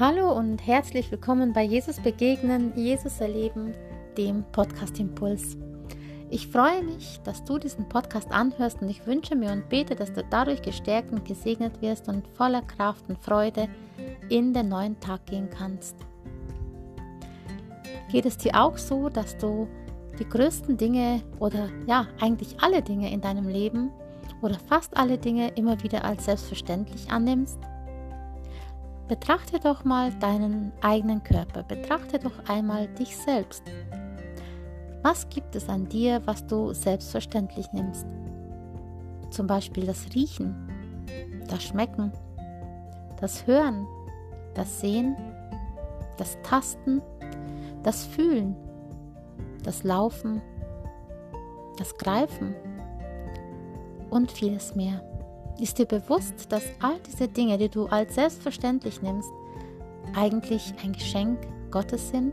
Hallo und herzlich willkommen bei Jesus Begegnen, Jesus Erleben, dem Podcast Impuls. Ich freue mich, dass du diesen Podcast anhörst und ich wünsche mir und bete, dass du dadurch gestärkt und gesegnet wirst und voller Kraft und Freude in den neuen Tag gehen kannst. Geht es dir auch so, dass du die größten Dinge oder ja, eigentlich alle Dinge in deinem Leben oder fast alle Dinge immer wieder als selbstverständlich annimmst? Betrachte doch mal deinen eigenen Körper, betrachte doch einmal dich selbst. Was gibt es an dir, was du selbstverständlich nimmst? Zum Beispiel das Riechen, das Schmecken, das Hören, das Sehen, das Tasten, das Fühlen, das Laufen, das Greifen und vieles mehr. Ist dir bewusst, dass all diese Dinge, die du als selbstverständlich nimmst, eigentlich ein Geschenk Gottes sind?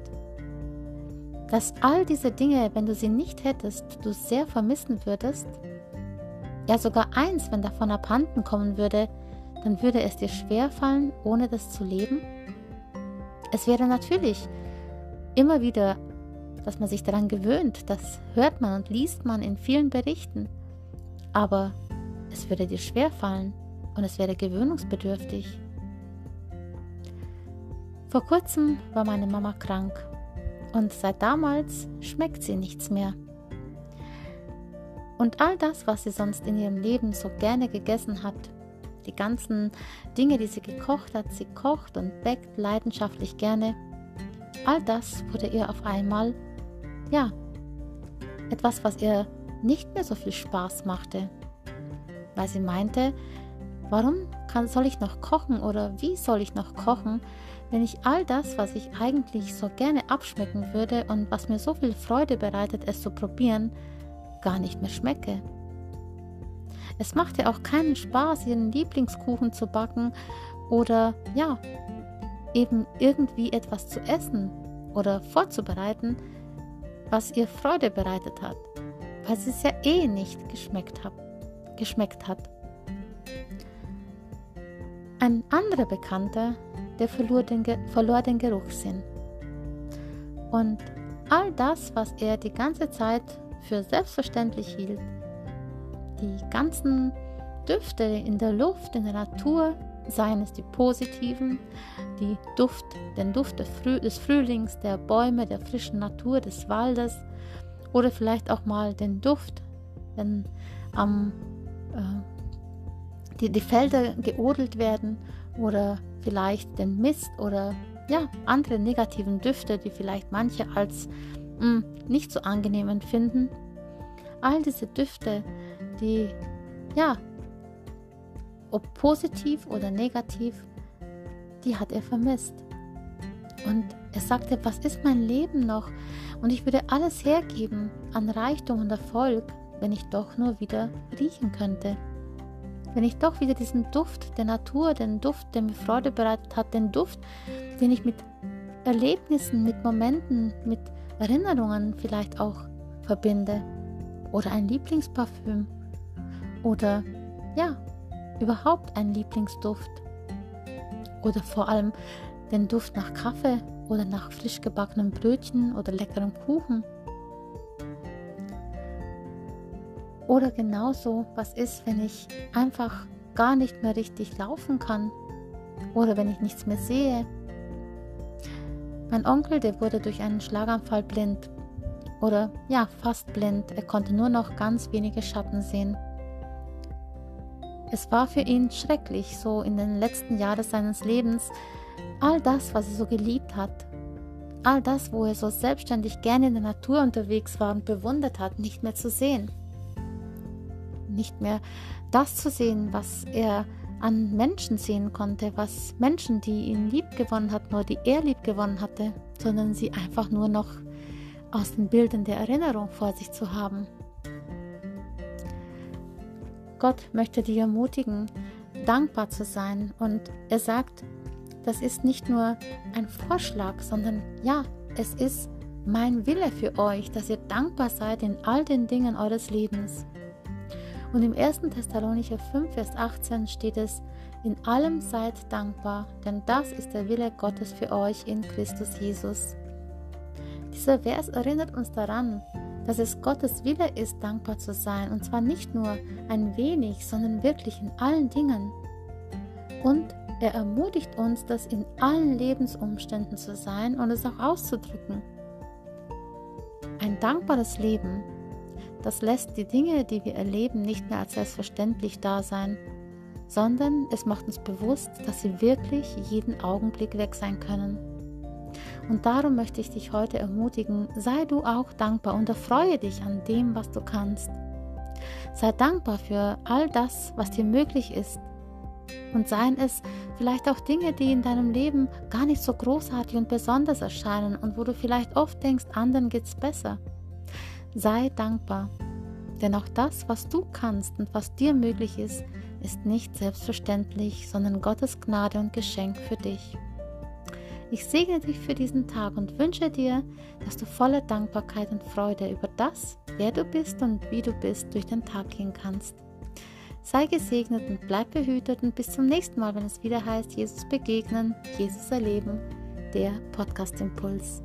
Dass all diese Dinge, wenn du sie nicht hättest, du sehr vermissen würdest? Ja, sogar eins, wenn davon abhanden kommen würde, dann würde es dir schwerfallen, ohne das zu leben? Es wäre natürlich immer wieder, dass man sich daran gewöhnt, das hört man und liest man in vielen Berichten. Aber es würde dir schwer fallen und es wäre gewöhnungsbedürftig. Vor kurzem war meine Mama krank und seit damals schmeckt sie nichts mehr. Und all das, was sie sonst in ihrem Leben so gerne gegessen hat, die ganzen Dinge, die sie gekocht hat, sie kocht und bäckt leidenschaftlich gerne, all das wurde ihr auf einmal, ja, etwas, was ihr nicht mehr so viel Spaß machte weil sie meinte, warum kann, soll ich noch kochen oder wie soll ich noch kochen, wenn ich all das, was ich eigentlich so gerne abschmecken würde und was mir so viel Freude bereitet, es zu probieren, gar nicht mehr schmecke. Es macht ja auch keinen Spaß, ihren Lieblingskuchen zu backen oder ja, eben irgendwie etwas zu essen oder vorzubereiten, was ihr Freude bereitet hat, weil sie es ja eh nicht geschmeckt hat geschmeckt hat. Ein anderer Bekannter, der verlor den, verlor den Geruchssinn. Und all das, was er die ganze Zeit für selbstverständlich hielt, die ganzen Düfte in der Luft, in der Natur, seien es die positiven, die Duft, den Duft des Frühlings, der Bäume, der frischen Natur, des Waldes oder vielleicht auch mal den Duft, wenn am äh, die, die Felder geodelt werden oder vielleicht den Mist oder ja, andere negativen Düfte, die vielleicht manche als mh, hm, nicht so angenehm empfinden. All diese Düfte, die ja, ob positiv oder negativ, die hat er vermisst. Und er sagte, was ist mein Leben noch? Und ich würde alles hergeben an Reichtum und Erfolg, wenn ich doch nur wieder riechen könnte. Wenn ich doch wieder diesen Duft der Natur, den Duft, der mir Freude bereitet hat, den Duft, den ich mit Erlebnissen, mit Momenten, mit Erinnerungen vielleicht auch verbinde. Oder ein Lieblingsparfüm. Oder ja, überhaupt ein Lieblingsduft. Oder vor allem den Duft nach Kaffee oder nach frisch gebackenen Brötchen oder leckerem Kuchen. Oder genauso, was ist, wenn ich einfach gar nicht mehr richtig laufen kann oder wenn ich nichts mehr sehe. Mein Onkel, der wurde durch einen Schlaganfall blind oder ja, fast blind. Er konnte nur noch ganz wenige Schatten sehen. Es war für ihn schrecklich, so in den letzten Jahren seines Lebens, all das, was er so geliebt hat, all das, wo er so selbstständig gerne in der Natur unterwegs war und bewundert hat, nicht mehr zu sehen nicht mehr das zu sehen, was er an Menschen sehen konnte, was Menschen, die ihn lieb gewonnen hatten oder die er lieb gewonnen hatte, sondern sie einfach nur noch aus den Bildern der Erinnerung vor sich zu haben. Gott möchte dich ermutigen, dankbar zu sein und er sagt, das ist nicht nur ein Vorschlag, sondern ja, es ist mein Wille für euch, dass ihr dankbar seid in all den Dingen eures Lebens. Und im 1. Thessalonicher 5, Vers 18 steht es, in allem seid dankbar, denn das ist der Wille Gottes für euch in Christus Jesus. Dieser Vers erinnert uns daran, dass es Gottes Wille ist, dankbar zu sein, und zwar nicht nur ein wenig, sondern wirklich in allen Dingen. Und er ermutigt uns, das in allen Lebensumständen zu sein und es auch auszudrücken. Ein dankbares Leben, das lässt die Dinge, die wir erleben, nicht mehr als selbstverständlich da sein, sondern es macht uns bewusst, dass sie wirklich jeden Augenblick weg sein können. Und darum möchte ich dich heute ermutigen, sei du auch dankbar und erfreue dich an dem, was du kannst. Sei dankbar für all das, was dir möglich ist. Und seien es vielleicht auch Dinge, die in deinem Leben gar nicht so großartig und besonders erscheinen und wo du vielleicht oft denkst, anderen geht's besser. Sei dankbar, denn auch das, was du kannst und was dir möglich ist, ist nicht selbstverständlich, sondern Gottes Gnade und Geschenk für dich. Ich segne dich für diesen Tag und wünsche dir, dass du voller Dankbarkeit und Freude über das, wer du bist und wie du bist, durch den Tag gehen kannst. Sei gesegnet und bleib behütet und bis zum nächsten Mal, wenn es wieder heißt, Jesus begegnen, Jesus erleben, der Podcast Impuls.